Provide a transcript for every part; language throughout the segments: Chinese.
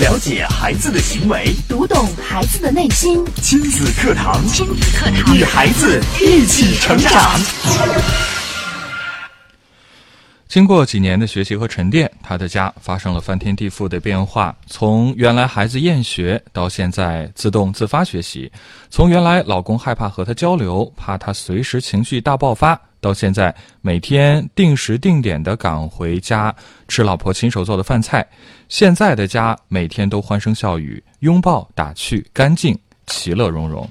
了解孩子的行为，读懂孩子的内心。亲子课堂，亲子课堂，与孩子一起成长。经过几年的学习和沉淀，他的家发生了翻天地覆的变化。从原来孩子厌学，到现在自动自发学习；从原来老公害怕和他交流，怕他随时情绪大爆发，到现在每天定时定点的赶回家吃老婆亲手做的饭菜。现在的家每天都欢声笑语，拥抱打趣，干净，其乐融融。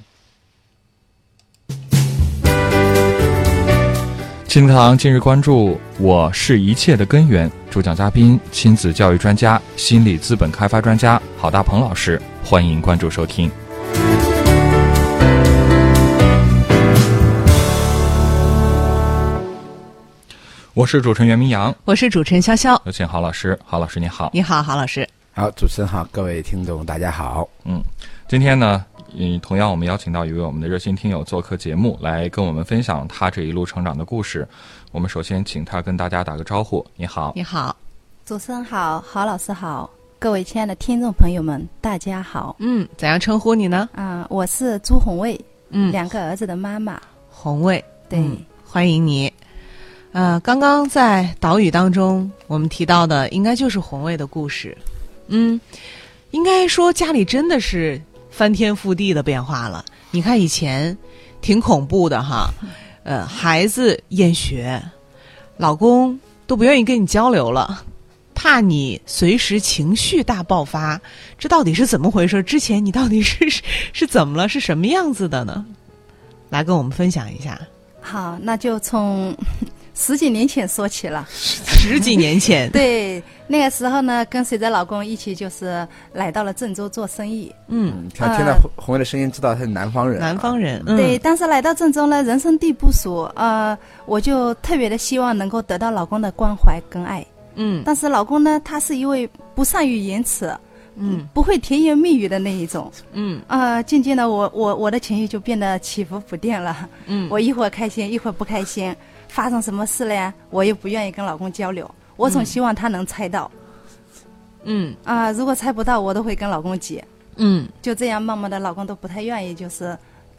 亲子堂今日关注：我是一切的根源。主讲嘉宾：亲子教育专家、心理资本开发专家郝大鹏老师。欢迎关注收听。我是主持人袁明阳，我是主持人潇潇。有请郝老师。郝老师，你好。你好，郝老师。好，主持人好，各位听众大家好。嗯，今天呢？嗯，同样我们邀请到一位我们的热心听友做客节目，来跟我们分享他这一路成长的故事。我们首先请他跟大家打个招呼。你好，你好，主持人好，郝老师好，各位亲爱的听众朋友们，大家好。嗯，怎样称呼你呢？啊，我是朱红卫，嗯，两个儿子的妈妈。红卫，对，欢迎你。呃，刚刚在岛屿当中，我们提到的应该就是红卫的故事。嗯，应该说家里真的是。翻天覆地的变化了，你看以前挺恐怖的哈，呃，孩子厌学，老公都不愿意跟你交流了，怕你随时情绪大爆发，这到底是怎么回事？之前你到底是 是怎么了？是什么样子的呢？来跟我们分享一下。好，那就从。十几年前说起了，十几年前，对那个时候呢，跟随着老公一起就是来到了郑州做生意。嗯，他听到红卫的声音，知道他是南方人。南方人，对。但是来到郑州呢，人生地不熟，呃，我就特别的希望能够得到老公的关怀跟爱。嗯。但是老公呢，他是一位不善于言辞，嗯，不会甜言蜜语的那一种。嗯。啊，渐渐的，我我我的情绪就变得起伏不定了。嗯。我一会儿开心，一会儿不开心。发生什么事了呀？我又不愿意跟老公交流，我总希望他能猜到。嗯啊，如果猜不到，我都会跟老公急。嗯，就这样，慢慢的，老公都不太愿意，就是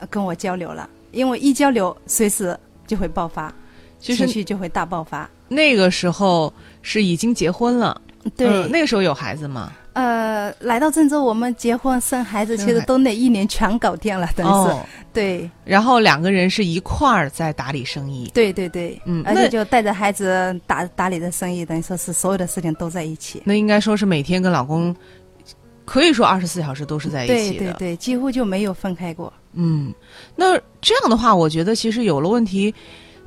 跟我交流了，因为一交流，随时就会爆发，情绪就会大爆发。那个时候是已经结婚了，对，那个时候有孩子吗？呃，来到郑州，我们结婚生孩子，其实都那一年全搞定了，等于是对。然后两个人是一块儿在打理生意，对对对，嗯，而且就带着孩子打打理的生意，等于说是所有的事情都在一起。那应该说是每天跟老公，可以说二十四小时都是在一起的，对对对，几乎就没有分开过。嗯，那这样的话，我觉得其实有了问题。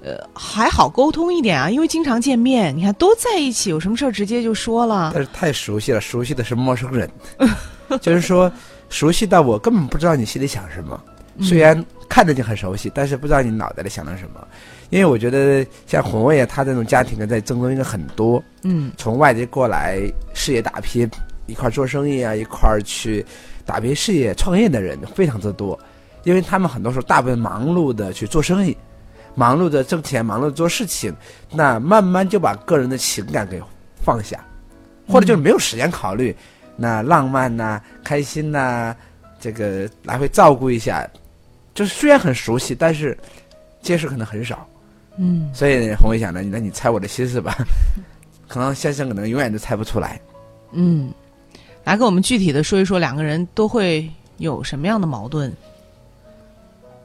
呃，还好沟通一点啊，因为经常见面，你看都在一起，有什么事儿直接就说了。但是太熟悉了，熟悉的是陌生人，就是说熟悉到我根本不知道你心里想什么。虽然看着你很熟悉，但是不知道你脑袋里想的什么。因为我觉得像红卫啊，他这种家庭呢，在郑州应该很多。嗯，从外地过来事业打拼，一块做生意啊，一块儿去打拼事业、创业的人非常之多。因为他们很多时候大部分忙碌的去做生意。忙碌着挣钱，忙碌做事情，那慢慢就把个人的情感给放下，或者就是没有时间考虑那浪漫呐、开心呐，这个来回照顾一下，就是虽然很熟悉，但是接触可能很少。嗯，所以红伟想呢，那你猜我的心思吧，可能先生可能永远都猜不出来。嗯，来给我们具体的说一说，两个人都会有什么样的矛盾？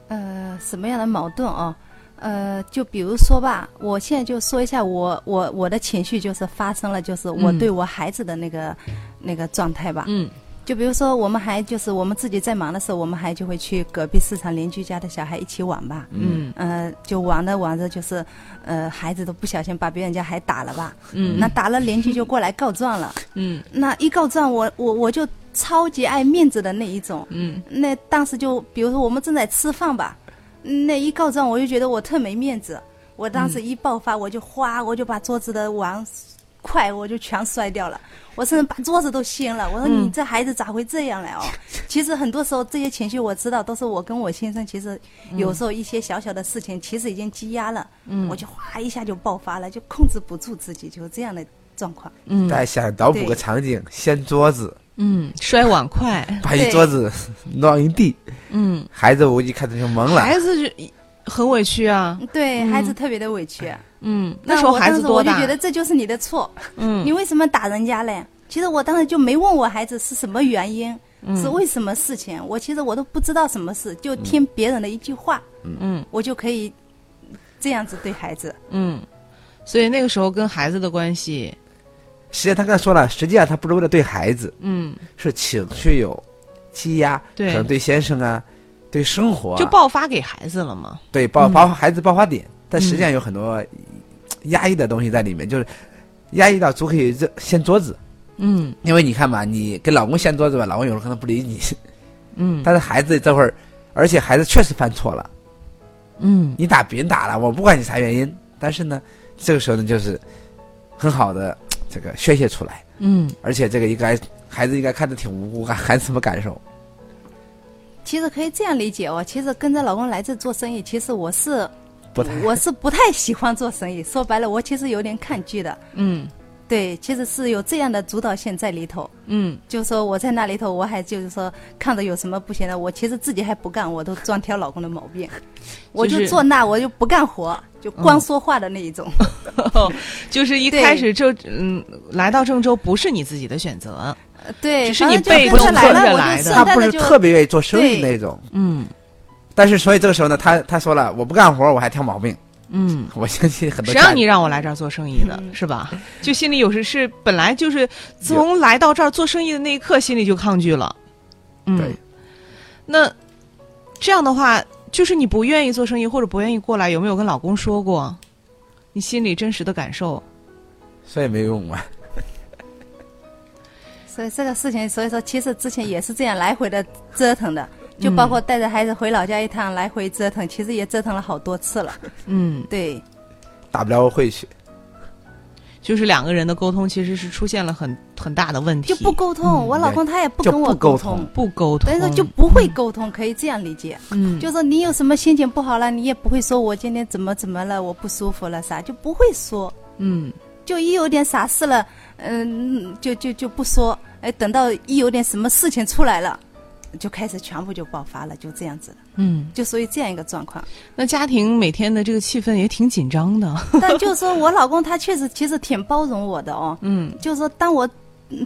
呃，什么样的矛盾啊？呃，就比如说吧，我现在就说一下我我我的情绪就是发生了，就是我对我孩子的那个那个状态吧。嗯。就比如说，我们还就是我们自己在忙的时候，我们还就会去隔壁市场邻居家的小孩一起玩吧。嗯。呃，就玩着玩着，就是呃，孩子都不小心把别人家孩打了吧。嗯。那打了，邻居就过来告状了。嗯。那一告状，我我我就超级爱面子的那一种。嗯。那当时就比如说我们正在吃饭吧。那一告状，我就觉得我特没面子。我当时一爆发，我就哗，我就把桌子的碗筷我就全摔掉了。我甚至把桌子都掀了。我说你这孩子咋会这样来哦？其实很多时候这些情绪我知道都是我跟我先生，其实有时候一些小小的事情其实已经积压了。嗯，我就哗一下就爆发了，就控制不住自己，就这样的状况。嗯，大家想脑补个场景，掀桌子，嗯，摔碗筷，把一桌子弄一地，嗯，孩子我一看他就懵了。孩子就很委屈啊，对嗯孩子特别的委屈。嗯，那时候孩子多大？我就觉？得这就是你的错，嗯。你为什么打人家嘞？其实我当时就没问我孩子是什么原因，嗯。是为什么事情，我其实我都不知道什么事，就听别人的一句话，嗯。我就可以这样子对孩子。嗯，所以那个时候跟孩子的关系，实际上他刚才说了，实际上他不是为了对孩子，嗯，是情绪有积压，对。可能对先生啊，对生活啊、就爆发给孩子了嘛。对爆嗯。爆发孩子爆发点，但实际上有很多压抑的东西在里面，就是压抑到足可以这掀桌子。嗯。因为你看嘛，你跟老公掀桌子吧，老公有时候可能不理你，嗯。但是孩子这会儿，而且孩子确实犯错了，嗯。你打别人打了，我不管你啥原因，但是呢，这个时候呢，就是很好的这个宣泄出来，嗯而且这个应该孩子应该看着挺无辜，看孩子什么感受？其实可以这样理解哦，其实跟着老公来这做生意，其实我是不太我是不太喜欢做生意。说白了，我其实有点抗拒的。嗯对，其实是有这样的主导性在里头。嗯就是说我在那里头，我还就是说看着有什么不行的，我其实自己还不干，我都专挑老公的毛病。我就坐那，我就不干活，就光说话的那一种。就是一开始就嗯来到郑州不是你自己的选择，呃对，只是你被动来了，我跟着来的他不是特别愿意做生意那种，嗯但是所以这个时候呢，他他说了，我不干活，我还挑毛病。嗯。我相信很多谁让你让我来这儿做生意的，是吧？就心里有时是本来就是从来到这儿做生意的那一刻，心里就抗拒了。嗯对，那这样的话，就是你不愿意做生意或者不愿意过来，有没有跟老公说过？你心里真实的感受？所以没用嘛。所以这个事情，所以说其实之前也是这样来回的折腾的，就包括带着孩子回老家一趟，来回折腾，其实也折腾了好多次了。嗯，对，打不了回去，就是两个人的沟通其实是出现了很很大的问题，就不沟通，我老公他也不跟我沟沟通。不沟通，等于说就不会沟通，可以这样理解。嗯，就说你有什么心情不好了，你也不会说我今天怎么怎么了，我不舒服了啥，就不会说。嗯。就一有点啥事了，嗯，就就就不说，哎，等到一有点什么事情出来了，就开始全部就爆发了，就这样子，嗯，就属于这样一个状况。那家庭每天的这个气氛也挺紧张的，但就是说我老公他确实其实挺包容我的哦，嗯。就是说当我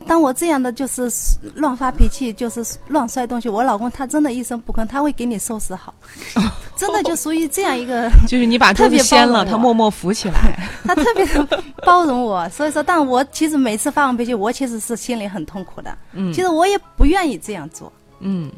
当我这样的就是乱发脾气，就是乱摔东西，我老公他真的一声不吭，他会给你收拾好，真的就属于这样一个，就是你把特别掀了，他默默扶起来，他特别的包容我，所以说，但我其实每次发完脾气，我其实是心里很痛苦的，嗯。其实我也不愿意这样做。嗯，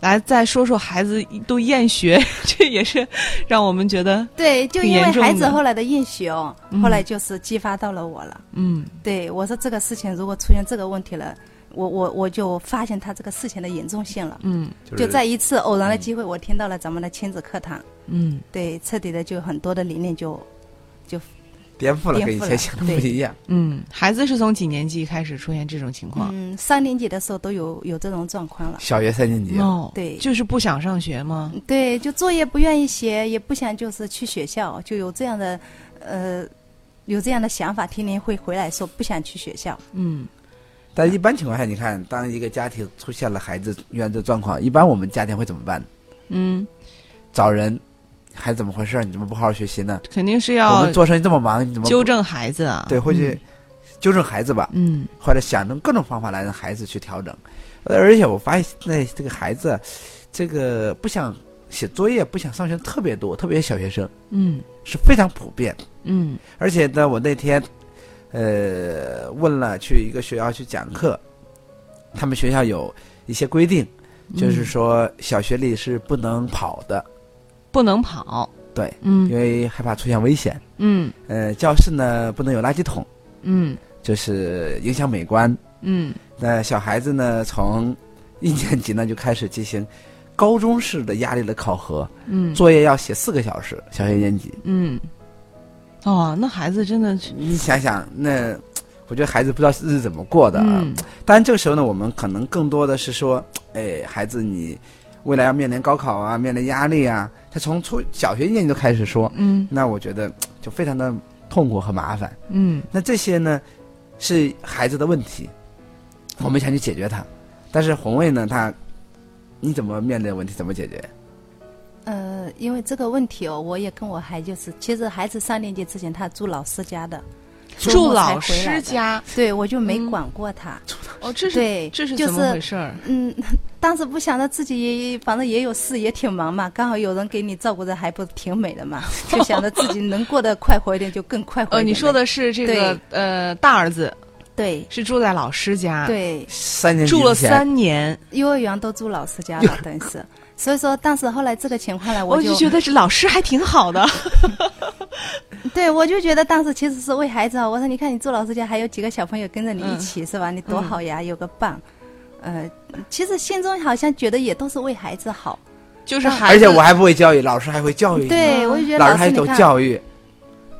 来再说说孩子都厌学，这也是让我们觉得，对，就因为孩子后来的厌学哦，嗯后来就是激发到了我了。嗯。对我说这个事情如果出现这个问题了，我我我就发现他这个事情的严重性了。嗯。就是就在一次偶然的机会，我听到了咱们的亲子课堂，嗯。对，彻底的就很多的理念就颠覆了，颠覆了跟以前想的不一样。嗯，孩子是从几年级开始出现这种情况？嗯，三年级的时候都有有这种状况了。小学三年级，哦，对就是不想上学吗？对，就作业不愿意写，也不想就是去学校，就有这样的，呃，有这样的想法，天天会回来说不想去学校。嗯但一般情况下，你看，当一个家庭出现了孩子遇到这状况，一般我们家庭会怎么办？嗯，找人，孩子怎么回事？你怎么不好好学习呢？肯定是要我要们做生意这么忙，你怎么纠？正孩子啊。对，会去纠正孩子吧，嗯或者想用各种方法来让孩子去调整。呃而且我发现，那这个孩子，这个不想写作业、不想上学特别多，特别是小学生嗯是非常普遍。嗯而且呢，我那天，呃，问了去一个学校去讲课，他们学校有一些规定，就是说小学里是不能跑的，不能跑。对，嗯因为害怕出现危险。嗯呃，教室呢不能有垃圾桶，嗯就是影响美观。嗯那小孩子呢，从一年级呢就开始进行高中式的压力的考核，嗯作业要写四个小时，小学一年级。嗯。哦，那孩子真的是，你想想，那我觉得孩子不知道日子怎么过的啊。嗯当然，这个时候呢，我们可能更多的是说，哎，孩子，你未来要面临高考啊，面临压力啊。他从初小学一年级就开始说，嗯那我觉得就非常的痛苦和麻烦。嗯那这些呢，是孩子的问题，我们想去解决它。但是红卫呢，他你怎么面对问题，怎么解决？呃，因为这个问题哦，我也跟我孩就是，其实孩子三年级之前他住老师家的，住老师家对我就没嗯管过他。哦，这是对这是怎么是回事儿？嗯，当时不想着自己也反正也有事，也挺忙嘛，刚好有人给你照顾着，还不挺美的嘛，就想着自己能过得快活一点就更快活呃，一点呗。你说的是这个呃大儿子对是住在老师家，，对，三年住了三年，幼儿园都住老师家了，等于是。所以说，当时后来这个情况呢，就我就觉得这老师还挺好的。对，我就觉得当时其实是为孩子好。我说，你看你住老师家，还有几个小朋友跟着你一起，是吧？你多好呀，有个伴。呃，其实心中好像觉得也都是为孩子好。就是孩子，而且我还不会教育，老师还会教育你，对，我就觉得老师还懂教育，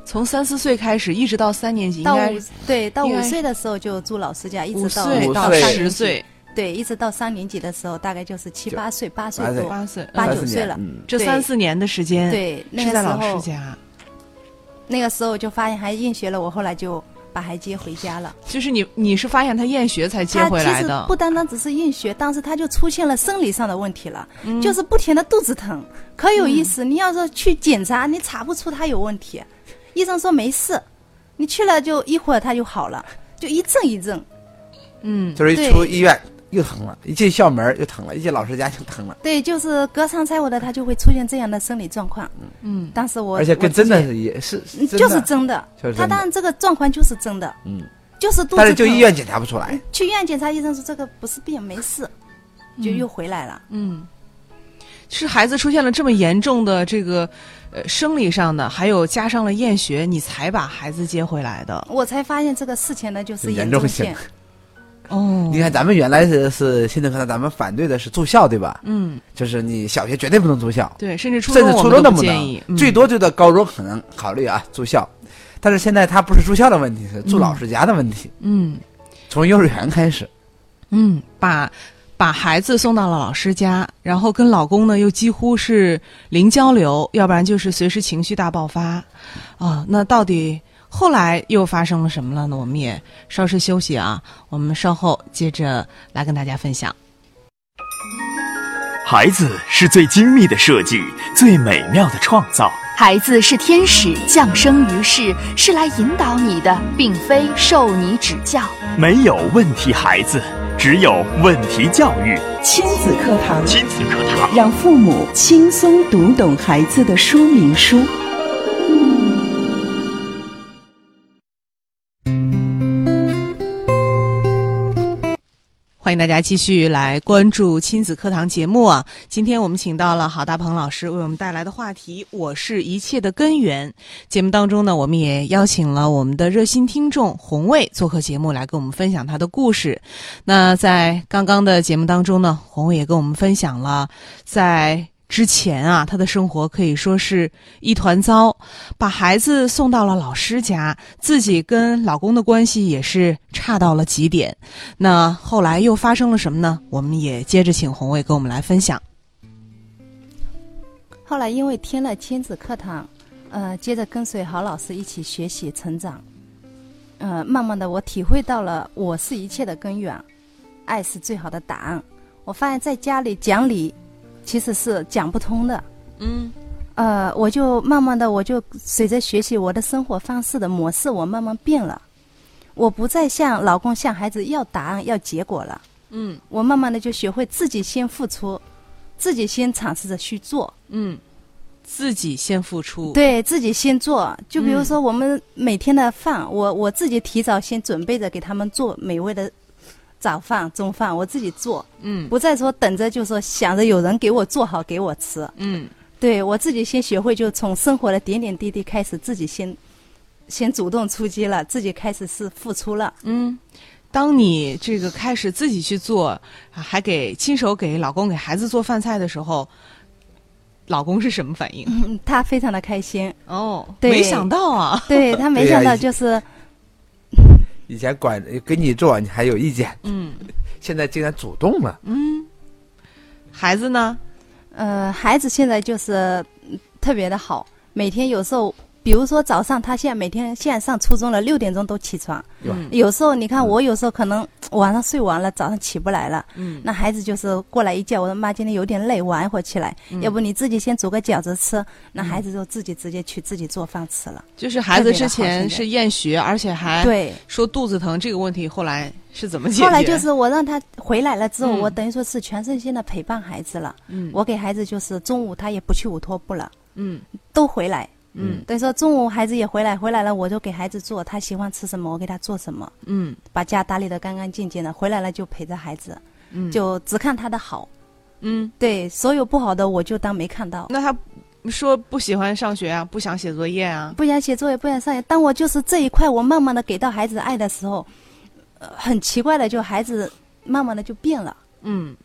从三四岁开始，一直到三年级，应到该五对到五岁的时候就住老师家，一直到五岁到十岁、对，一直到三年级的时候，大概就是七八岁，八岁八岁多，八九岁了。这三四年的时间，，对，那个时是在老师候家，那个时候就发现还厌学了，我后来就把孩接回家了。就是你你是发现他厌学才接他其实回来的不，单单只是厌学，当时他就出现了生理上的问题了，嗯就是不停的肚子疼，可有意思。你要是去检查，你查不出他有问题，医生说没事，你去了就一会儿他就好了，就一阵一阵。嗯，就是一出医院又疼了，一进校门又疼了，一进老师家就疼了，对，就是隔三差五的他就会出现这样的生理状况。嗯，当时我而且跟真的是也是就是真的。就是，真的。他当然这个状况就是真的，嗯，就是肚子。但是就医院检查不出来，去医院检查，医生说这个不是病，没事，就又回来了。嗯，是孩子出现了这么严重的这个呃生理上的，还有加上了厌学，你才把孩子接回来的。我才发现这个事情呢，就是严严重性。哦你看咱们原来是是新政课堂，咱们反对的是住校，对吧？嗯，就是你小学绝对不能住校，对，甚至初甚至初中都不建议，，嗯最多就到高中可能考虑啊住校。但是现在他不是住校的问题，是住老师家的问题。嗯从幼儿园开始，嗯，把把孩子送到了老师家，然后跟老公呢又几乎是零交流，要不然就是随时情绪大爆发啊。那到底后来又发生了什么了呢？我们也稍事休息啊，我们稍后接着来跟大家分享。孩子是最精密的设计，最美妙的创造。孩子是天使降生于世，是来引导你的，并非受你指教。没有问题孩子，只有问题教育。亲子课堂，亲子课堂，让父母轻松读懂孩子的说明书。欢迎大家继续来关注亲子课堂节目啊！今天我们请到了郝大鹏老师为我们带来的话题“我是一切的根源”。节目当中呢，我们也邀请了我们的热心听众红卫做客节目，来跟我们分享他的故事。那在刚刚的节目当中呢，红卫也跟我们分享了在。之前啊，他的生活可以说是一团糟，把孩子送到了老师家，自己跟老公的关系也是差到了极点。那后来又发生了什么呢？我们也接着请红卫跟我们来分享。后来因为听了亲子课堂，呃，接着跟随郝老师一起学习成长，呃，慢慢的我体会到了我是一切的根源，爱是最好的答案。我发现在家里讲理其实是讲不通的，嗯。呃，我就慢慢的我就随着学习我的生活方式的模式，我慢慢变了，我不再向老公向孩子要答案要结果了。嗯。我慢慢的就学会自己先付出，自己先尝试着去做，嗯，自己先付出。，对自己先做。就比如说我们每天的饭，我我自己提早先准备着给他们做美味的早饭、中饭，我自己做，嗯不再说等着就说想着有人给我做好给我吃。嗯对我自己先学会，就从生活的点点滴滴开始，自己先先主动出击了，自己开始是付出了。嗯。当你这个开始自己去做，啊还给亲手给老公给孩子做饭菜的时候，老公是什么反应？嗯，他非常的开心，哦，对没想到啊，对他没想到就是以前管给你做你还有意见，嗯 现在竟然主动了，嗯，孩子呢？呃，孩子现在就是嗯特别的好，每天有时候比如说早上，他现在每天现在上初中了，六点钟都起床。嗯有时候你看我有时候可能晚上睡完了，早上起不来了。嗯那孩子就是过来一叫，我说妈，今天有点累，晚一会儿起来，嗯要不你自己先煮个饺子吃。那孩子就自己直接去自己做饭吃了。就是孩子之前是厌学，而且还对，说肚子疼这个问题，后来是怎么解决？后来就是我让他回来了之后，嗯我等于说是全身心的陪伴孩子了。嗯我给孩子就是中午他也不去午托部了，嗯都回来。嗯等于说中午孩子也回来，回来了我就给孩子做他喜欢吃什么，我给他做什么，嗯把家打理得干干净净的。回来了就陪着孩子，嗯就只看他的好。嗯，对，所有不好的我就当没看到。那他说不喜欢上学啊，不想写作业啊，不想写作业，不想上学。当我就是这一块，我慢慢的给到孩子爱的时候，呃，很奇怪的，就孩子慢慢的就变了。嗯，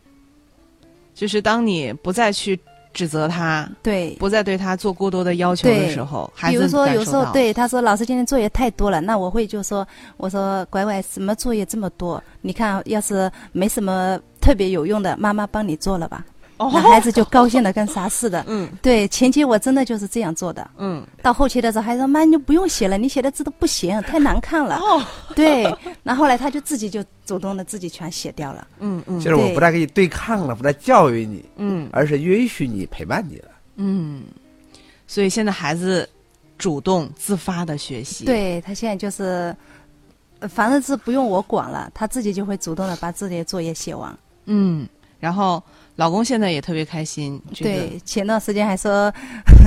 就是当你不再去指责他，对，不再对他做过多的要求的时候，孩子比如说有时候对他说老师今天作业太多了，那我会就说我说乖乖什么作业这么多？你看要是没什么特别有用的，妈妈帮你做了吧。哦那孩子就高兴的跟啥似的。嗯对，前期我真的就是这样做的。嗯到后期的时候，孩子说妈你就不用写了，你写的字都不行，太难看了。哦对，那后来他就自己就主动的自己全写掉了。嗯嗯就是我不再跟你对抗了，不再教育你，嗯而是允许你陪伴你了。嗯，所以现在孩子主动自发的学习，，对他现在就是，呃反正是不用我管了，他自己就会主动的把自己的作业写完。嗯，然后老公现在也特别开心，对，前段时间还说，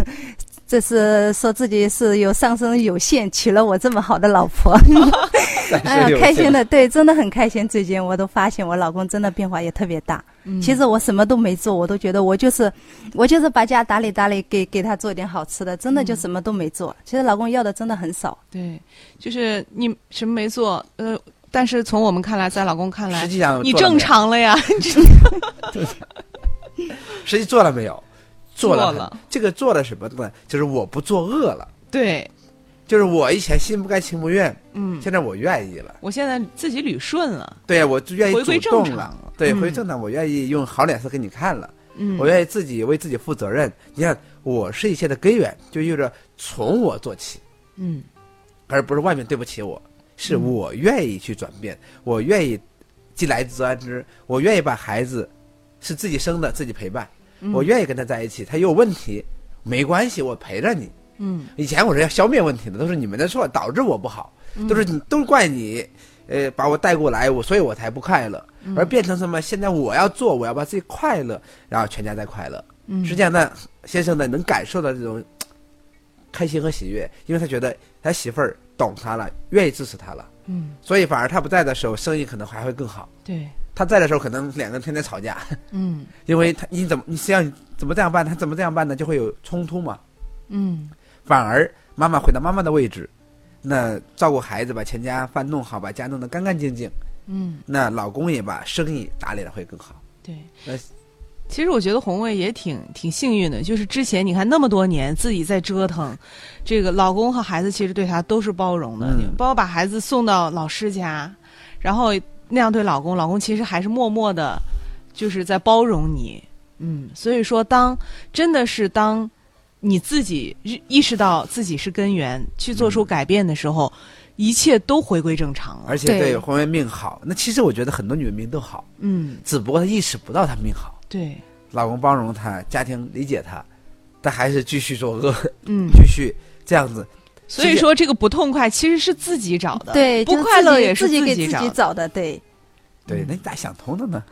这是说自己是有上升有限，娶了我这么好的老婆，哎呀，开心的，对，真的很开心。最近我都发现我老公真的变化也特别大。嗯其实我什么都没做，我都觉得我就是，我就是把家打理打理，给给他做点好吃的，真的就什么都没做。其实老公要的真的很少。对，就是你什么没做，呃，但是从我们看来，在老公看来实，际上你正常了呀，实际做了没有？做了，做了这个做了什么呢？就是我不作恶了，对，就是我以前心不甘情不愿，嗯，现在我愿意了。我现在自己捋顺了，对，我就愿意回归主动了正常了。对，嗯回归正常，我愿意用好脸色给你看了。嗯，我愿意自己为自己负责任。你看，我是一切的根源，就意味着从我做起，嗯而不是外面对不起我，是我愿意去转变，我愿意既来之则安之，我愿意把孩子是自己生的，自己陪伴，嗯我愿意跟他在一起。他有问题没关系，我陪着你。嗯以前我是要消灭问题的，都是你们的错，导致我不好，都是你都怪你，呃，把我带过来，我所以我才不快乐，而变成什么？现在我要做，我要把自己快乐，然后全家在快乐。嗯，实际上呢，先生呢能感受到这种开心和喜悦，因为他觉得他媳妇儿懂他了，愿意支持他了，嗯所以反而他不在的时候，生意可能还会更好。对，他在的时候，可能两个人天天吵架，嗯因为他你怎么你实际上怎么这样办，他怎么这样办呢，就会有冲突嘛。嗯反而妈妈回到妈妈的位置，那照顾孩子，把全家饭弄好，把家弄得干干净净，嗯，那老公也把生意打理的会更好。对呃。其实我觉得红卫也挺挺幸运的，就是之前你看那么多年自己在折腾，这个老公和孩子其实对他都是包容的，嗯包括把孩子送到老师家，然后那样对老公，老公其实还是默默的，就是在包容你。嗯，所以说当真的是当你自己意意识到自己是根源，去做出改变的时候，一切都回归正常了。而且对对婚姻命好，那其实我觉得很多女人命都好，嗯，只不过她意识不到她命好。对，老公包容她，家庭理解她，但还是继续作恶，嗯，继续这样子。所以说这个不痛快其实是自己找的，对，不快乐也是自己给自己找的。己找的。对，对，那你咋想通的呢？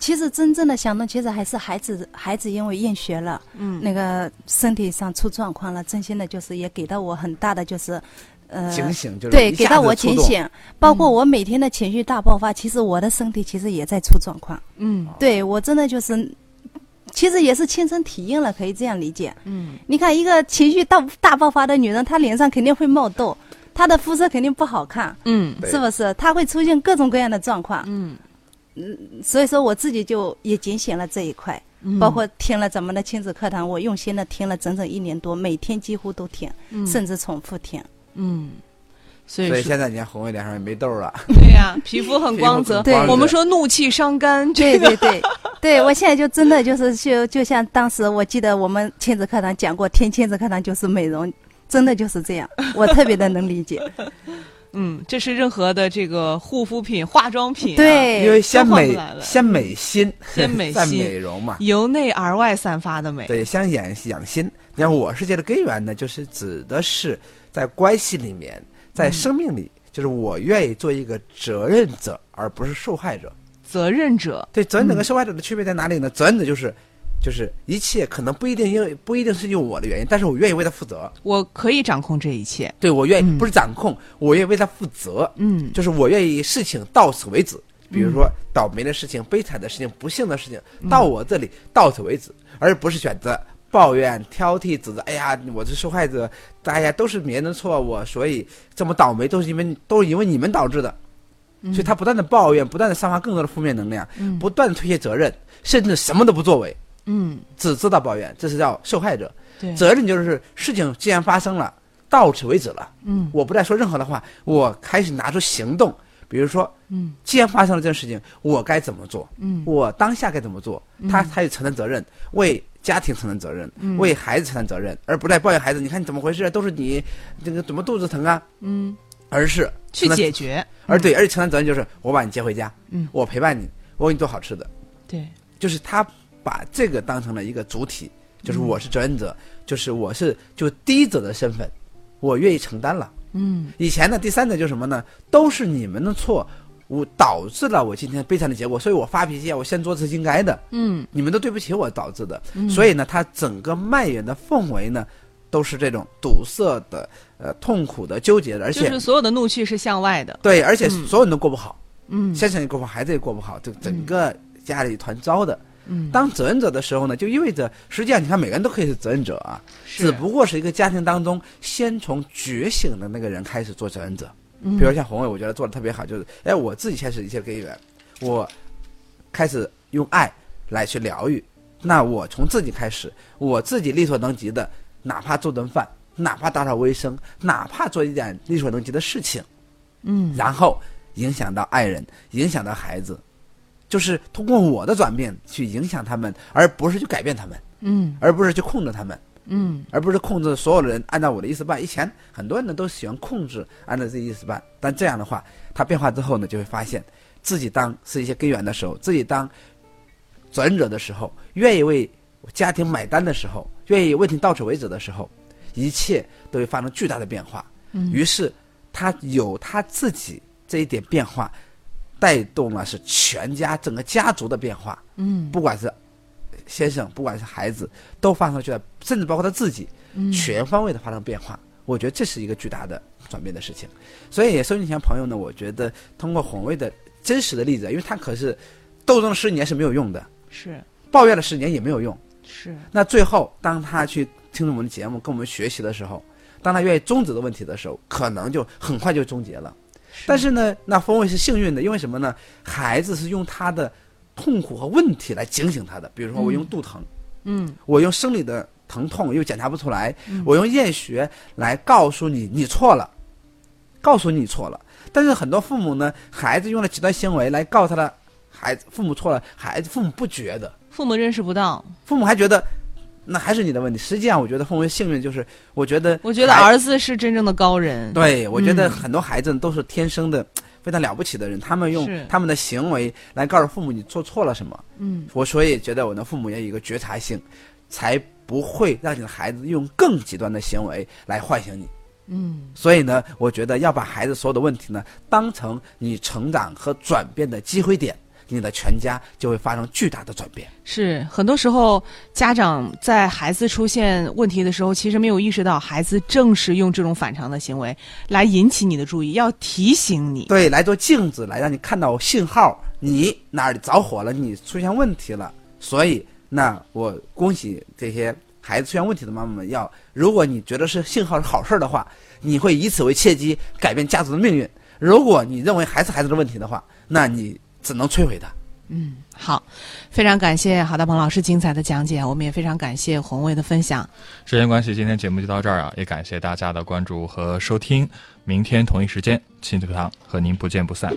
其实真正的想通，其实还是孩子，孩子因为厌学了，嗯那个身体上出状况了，真心的就是也给到我很大的就是，呃，警醒就是对，给到我。警醒，包括我每天的情绪大爆发，其实我的身体其实也在出状况。嗯对我真的就是，其实也是亲身体验了，可以这样理解。嗯你看，一个情绪大大爆发的女人，她脸上肯定会冒痘，她的肤色肯定不好看，嗯是不是？她会出现各种各样的状况。嗯嗯所以说，我自己就也警醒了这一块，嗯，包括听了咱们的亲子课堂，我用心的听了整整一年多，每天几乎都听，嗯甚至重复听。嗯，所以所以现在你看红卫脸上也没痘了，对呀，皮肤很光泽。对我们说怒气伤肝，对对对，对我现在就真的就是就就像当时我记得我们亲子课堂讲过，听亲子课堂就是美容，真的就是这样，我特别的能理解。嗯，这是任何的这个护肤品、化妆品、啊，对，因为先美先美心，先美再心美容嘛。由内而外散发的美。对，先养养心。你看，我世界的根源呢，就是指的是在关系里面，在生命里，就是我愿意做一个责任者，而不是受害者。责任者，对，责任者跟受害者的区别在哪里呢？责任者就是，就是一切可能不一定因为不一定是因为我的原因，但是我愿意为他负责。我可以掌控这一切。对我愿意、嗯不是掌控，我愿意为他负责。嗯就是我愿意事情到此为止。比如说倒霉的事情、悲惨的事情、不幸的事情，到我这里到此为止，而不是选择抱怨、挑剔、指责。哎呀，我是受害者，大家都是别人的错，我所以这么倒霉都是因为都是因为你们导致的。所以他不断的抱怨，不断的散发更多的负面能量，不断的推卸责任，甚至什么都不作为，嗯，只知道抱怨，这是叫受害者。对，责任就是事情既然发生了，到此为止了。嗯我不再说任何的话，我开始拿出行动。比如说，嗯，既然发生了这件事情，我该怎么做？嗯我当下该怎么做？他他也承担责任，为家庭承担责任，嗯为孩子承担责任，而不再抱怨孩子。你看你怎么回事？都是你这个怎么肚子疼啊？嗯，而是去解决。而对，而且承担责任就是我把你接回家，嗯我陪伴你，我给你做好吃的，对，就是他把这个当成了一个主体，就是我是责任者，就是我是就第一者的身份，我愿意承担了。嗯以前的，第三者就是什么呢？都是你们的错，我导致了我今天悲惨的结果，所以我发脾气啊，我先做是应该的，嗯你们都对不起我导致的。所以呢，他整个蔓延的氛围呢，都是这种堵塞的、呃痛苦的、纠结的，而且、就是所有的怒气是向外的。对，而且嗯所有人都过不好。嗯先生也过不好，孩子也过不好，就整个家里一团糟的。嗯，当责任者的时候呢，就意味着实际上你看每个人都可以是责任者啊，只不过是一个家庭当中先从觉醒的那个人开始做责任者。嗯比如像红伟，我觉得做的特别好，就是哎，我自己先是一切根源，我开始用爱来去疗愈。那我从自己开始，我自己力所能及的，哪怕做顿饭，哪怕打扫卫生，哪怕做一点力所能及的事情，嗯。然后影响到爱人，影响到孩子，就是通过我的转变去影响他们，而不是去改变他们，嗯。而不是去控制他们，嗯。而不是控制所有的人按照我的意思办。以前很多人呢都喜欢控制，按照自己意思办，但这样的话，他变化之后呢，就会发现自己当是一些根源的时候，自己当责任者的时候，愿意为家庭买单的时候，愿意问题到此为止的时候，一切都会发生巨大的变化。嗯于是他有他自己这一点变化，带动了是全家整个家族的变化。嗯不管是先生，不管是孩子，都发生了巨大，甚至包括他自己，嗯全方位的发生变化。我觉得这是一个巨大的转变的事情。所以收音机前朋友呢，我觉得通过红卫的真实的例子，因为他可是斗争了十年是没有用的，是抱怨了十年也没有用。是那最后，当他去听我们的节目，跟我们学习的时候，当他愿意终止的问题的时候，可能就很快就终结了。但是呢，那风味是幸运的，因为什么呢？孩子是用他的痛苦和问题来警醒他的。比如说，我用肚疼，嗯我用生理的疼痛又检查不出来，我用厌学来告诉你你错了，告诉你错了。但是很多父母呢，孩子用了极端行为来告诉他的孩子父母错了，孩子父母不觉得，父母认识不到。父母还觉得那还是你的问题。实际上，我觉得奉为幸运，就是我觉得我觉得儿子是真正的高人。对，我觉得嗯很多孩子都是天生的非常了不起的人，他们用他们的行为来告诉父母你做错了什么。嗯我所以觉得我的父母要有一个觉察性，才不会让你的孩子用更极端的行为来唤醒你。嗯所以呢，我觉得要把孩子所有的问题呢当成你成长和转变的机会点，你的全家就会发生巨大的转变。是很多时候家长在孩子出现问题的时候，其实没有意识到孩子正是用这种反常的行为来引起你的注意，要提醒你。对，来做镜子，来让你看到信号，你哪里着火了，你出现问题了。所以，那我恭喜这些孩子出现问题的妈妈们要，如果你觉得是信号是好事儿的话，你会以此为契机改变家族的命运；如果你认为还是孩子的问题的话，那你只能摧毁它。嗯，好，非常感谢郝大鹏老师精彩的讲解，我们也非常感谢宏伟的分享。时间关系，今天节目就到这儿啊，也感谢大家的关注和收听。明天同一时间，亲子课堂和您不见不散。